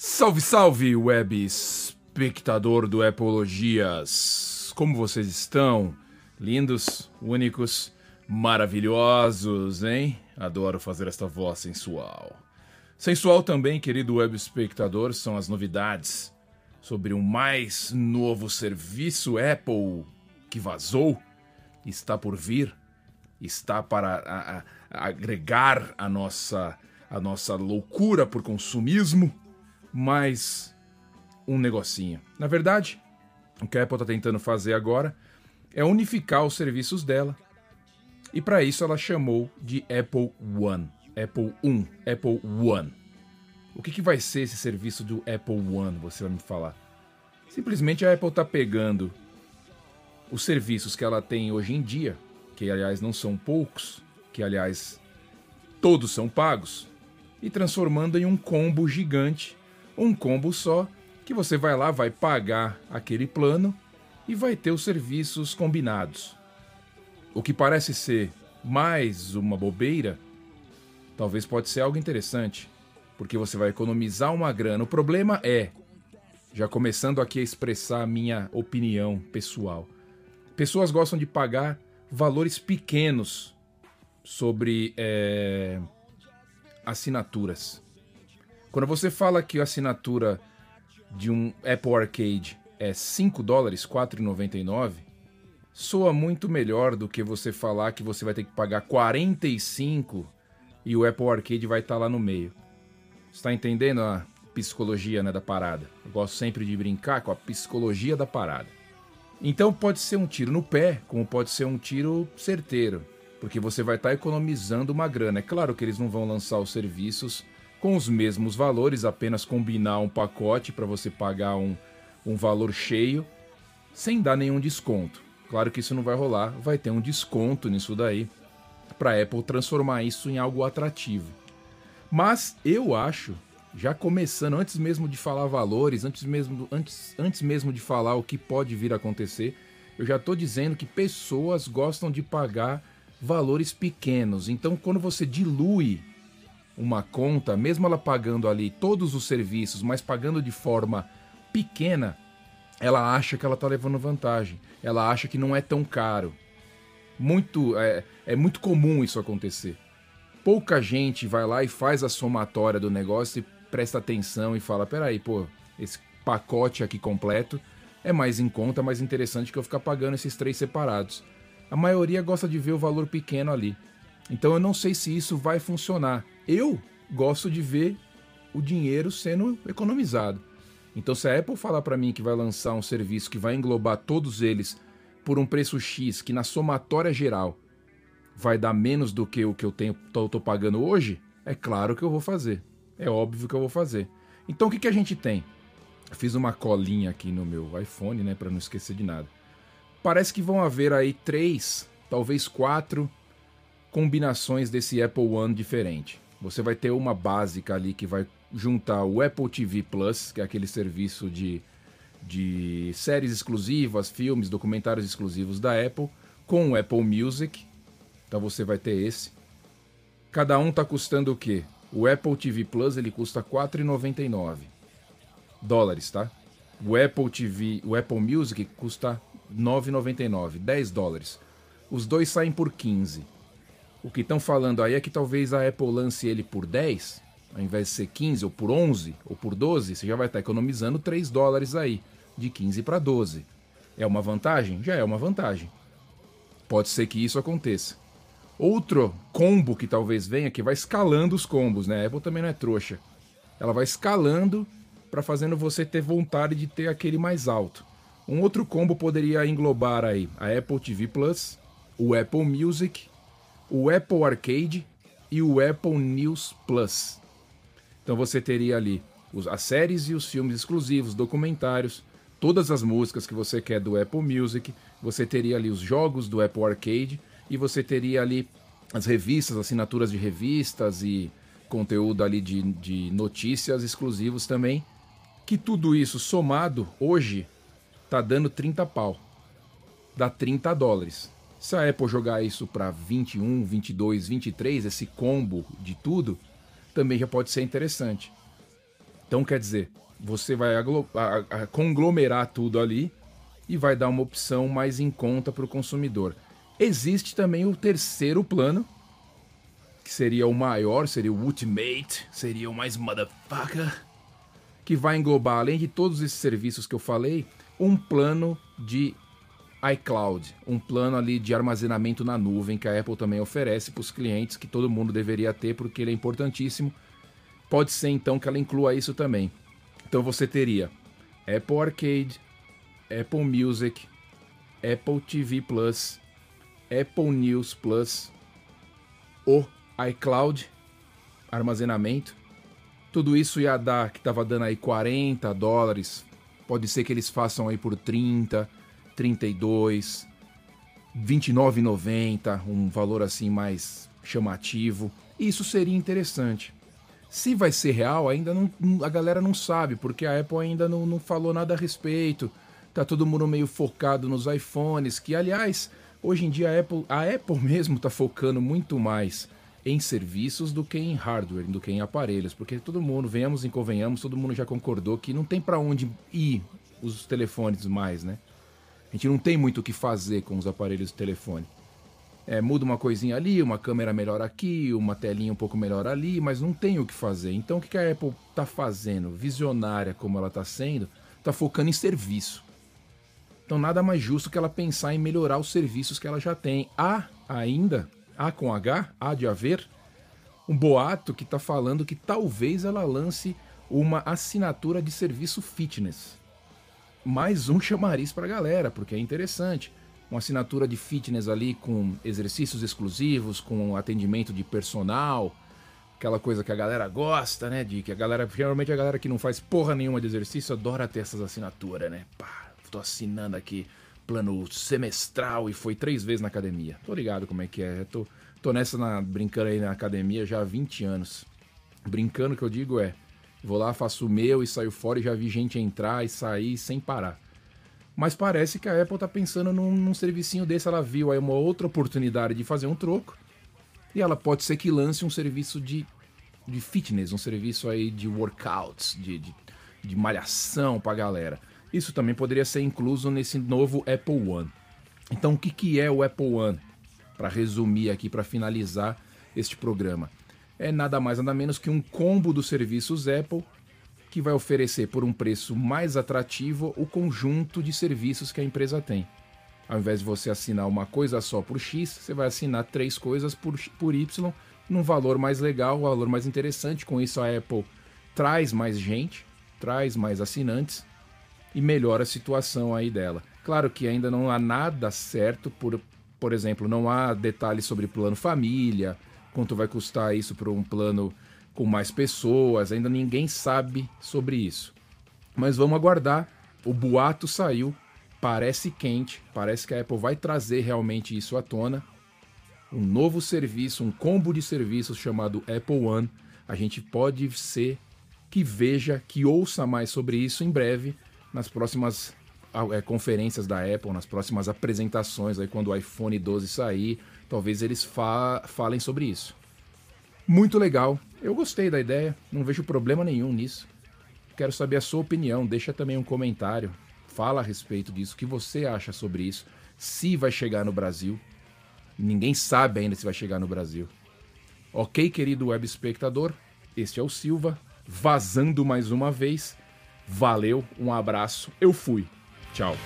Salve, salve, web espectador do Epologias! Como vocês estão? Lindos, únicos, maravilhosos, hein? Adoro fazer esta voz sensual. Sensual também, querido web espectador, são as novidades sobre o mais novo serviço Apple que vazou, está por vir, está para a, a, agregar a nossa, a nossa loucura por consumismo mais um negocinho. Na verdade, o que a Apple está tentando fazer agora é unificar os serviços dela. E para isso ela chamou de Apple One. Apple 1, Apple One. O que, que vai ser esse serviço do Apple One, você vai me falar? Simplesmente a Apple está pegando os serviços que ela tem hoje em dia, que aliás não são poucos, que aliás todos são pagos, e transformando em um combo gigante um combo só, que você vai lá, vai pagar aquele plano e vai ter os serviços combinados. O que parece ser mais uma bobeira, talvez pode ser algo interessante, porque você vai economizar uma grana. O problema é, já começando aqui a expressar a minha opinião pessoal, pessoas gostam de pagar valores pequenos sobre é, assinaturas. Quando você fala que a assinatura de um Apple Arcade é 5 dólares, 4,99, soa muito melhor do que você falar que você vai ter que pagar 45 e o Apple Arcade vai estar tá lá no meio. Está entendendo a psicologia né, da parada? Eu gosto sempre de brincar com a psicologia da parada. Então pode ser um tiro no pé, como pode ser um tiro certeiro, porque você vai estar tá economizando uma grana. É claro que eles não vão lançar os serviços com os mesmos valores, apenas combinar um pacote para você pagar um, um valor cheio, sem dar nenhum desconto. Claro que isso não vai rolar, vai ter um desconto nisso daí, para Apple transformar isso em algo atrativo. Mas eu acho, já começando, antes mesmo de falar valores, antes mesmo, antes, antes mesmo de falar o que pode vir a acontecer, eu já estou dizendo que pessoas gostam de pagar valores pequenos. Então, quando você dilui uma conta, mesmo ela pagando ali todos os serviços, mas pagando de forma pequena, ela acha que ela está levando vantagem. Ela acha que não é tão caro. Muito é, é muito comum isso acontecer. Pouca gente vai lá e faz a somatória do negócio e presta atenção e fala: peraí, pô, esse pacote aqui completo é mais em conta, mais interessante que eu ficar pagando esses três separados. A maioria gosta de ver o valor pequeno ali. Então eu não sei se isso vai funcionar. Eu gosto de ver o dinheiro sendo economizado. Então, se a Apple falar para mim que vai lançar um serviço que vai englobar todos eles por um preço X, que na somatória geral vai dar menos do que o que eu tenho, tô, tô pagando hoje, é claro que eu vou fazer. É óbvio que eu vou fazer. Então, o que, que a gente tem? Fiz uma colinha aqui no meu iPhone, né, para não esquecer de nada. Parece que vão haver aí três, talvez quatro combinações desse Apple One diferente. Você vai ter uma básica ali que vai juntar o Apple TV Plus, que é aquele serviço de, de séries exclusivas, filmes, documentários exclusivos da Apple, com o Apple Music. Então você vai ter esse. Cada um está custando o quê? O Apple TV Plus ele custa 4,99 dólares, tá? O Apple TV, o Apple Music custa 9,99, 10 dólares. Os dois saem por 15. O que estão falando aí é que talvez a Apple lance ele por 10, ao invés de ser 15 ou por 11 ou por 12, você já vai estar economizando 3 dólares aí, de 15 para 12. É uma vantagem? Já é uma vantagem. Pode ser que isso aconteça. Outro combo que talvez venha, que vai escalando os combos, né? A Apple também não é trouxa. Ela vai escalando para fazendo você ter vontade de ter aquele mais alto. Um outro combo poderia englobar aí a Apple TV Plus, o Apple Music o Apple Arcade e o Apple News Plus. Então você teria ali as séries e os filmes exclusivos, documentários, todas as músicas que você quer do Apple Music, você teria ali os jogos do Apple Arcade e você teria ali as revistas, assinaturas de revistas e conteúdo ali de, de notícias exclusivos também. Que tudo isso somado hoje tá dando 30 pau. Dá 30 dólares. Se a Apple jogar isso para 21, 22, 23, esse combo de tudo, também já pode ser interessante. Então, quer dizer, você vai conglomerar tudo ali e vai dar uma opção mais em conta para o consumidor. Existe também o terceiro plano, que seria o maior, seria o Ultimate, seria o mais motherfucker, que vai englobar, além de todos esses serviços que eu falei, um plano de iCloud, um plano ali de armazenamento na nuvem que a Apple também oferece para os clientes, que todo mundo deveria ter porque ele é importantíssimo. Pode ser então que ela inclua isso também. Então você teria Apple Arcade, Apple Music, Apple TV Plus, Apple News Plus, o iCloud, armazenamento. Tudo isso ia dar, que estava dando aí 40 dólares. Pode ser que eles façam aí por 30, 32, 29,90, um valor assim mais chamativo. Isso seria interessante. Se vai ser real, ainda não, a galera não sabe, porque a Apple ainda não, não falou nada a respeito. Tá todo mundo meio focado nos iPhones, que aliás, hoje em dia a Apple, a Apple mesmo tá focando muito mais em serviços do que em hardware, do que em aparelhos, porque todo mundo, venhamos e convenhamos, todo mundo já concordou que não tem para onde ir os telefones mais, né? A gente não tem muito o que fazer com os aparelhos de telefone. É, muda uma coisinha ali, uma câmera melhor aqui, uma telinha um pouco melhor ali, mas não tem o que fazer. Então o que a Apple está fazendo, visionária como ela está sendo, está focando em serviço. Então nada mais justo que ela pensar em melhorar os serviços que ela já tem. Há ainda, há com H, há de haver, um boato que está falando que talvez ela lance uma assinatura de serviço fitness. Mais um chamariz para a galera, porque é interessante. Uma assinatura de fitness ali com exercícios exclusivos, com atendimento de personal, aquela coisa que a galera gosta, né? De que a galera, geralmente a galera que não faz porra nenhuma de exercício adora ter essas assinaturas, né? Pá, tô assinando aqui plano semestral e foi três vezes na academia. Tô ligado como é que é. Tô, tô nessa na, brincando aí na academia já há 20 anos. Brincando que eu digo é, vou lá, faço o meu e saio fora e já vi gente entrar e sair sem parar. Mas parece que a Apple tá pensando num, num servicinho desse, ela viu aí uma outra oportunidade de fazer um troco. E ela pode ser que lance um serviço de, de fitness, um serviço aí de workouts, de, de, de malhação pra galera. Isso também poderia ser incluso nesse novo Apple One. Então, o que, que é o Apple One? Para resumir aqui, para finalizar este programa. É nada mais nada menos que um combo dos serviços Apple que vai oferecer por um preço mais atrativo o conjunto de serviços que a empresa tem. Ao invés de você assinar uma coisa só por X, você vai assinar três coisas por, por Y, num valor mais legal, um valor mais interessante. Com isso, a Apple traz mais gente, traz mais assinantes e melhora a situação aí dela. Claro que ainda não há nada certo, por, por exemplo, não há detalhes sobre plano família, quanto vai custar isso para um plano com mais pessoas, ainda ninguém sabe sobre isso. Mas vamos aguardar. O boato saiu, parece quente, parece que a Apple vai trazer realmente isso à tona. Um novo serviço, um combo de serviços chamado Apple One. A gente pode ser que veja, que ouça mais sobre isso em breve nas próximas é, conferências da Apple, nas próximas apresentações, aí quando o iPhone 12 sair, talvez eles fa falem sobre isso. Muito legal, eu gostei da ideia, não vejo problema nenhum nisso. Quero saber a sua opinião, deixa também um comentário, fala a respeito disso, o que você acha sobre isso, se vai chegar no Brasil. Ninguém sabe ainda se vai chegar no Brasil. Ok, querido web espectador, este é o Silva, vazando mais uma vez. Valeu, um abraço, eu fui. Tchau.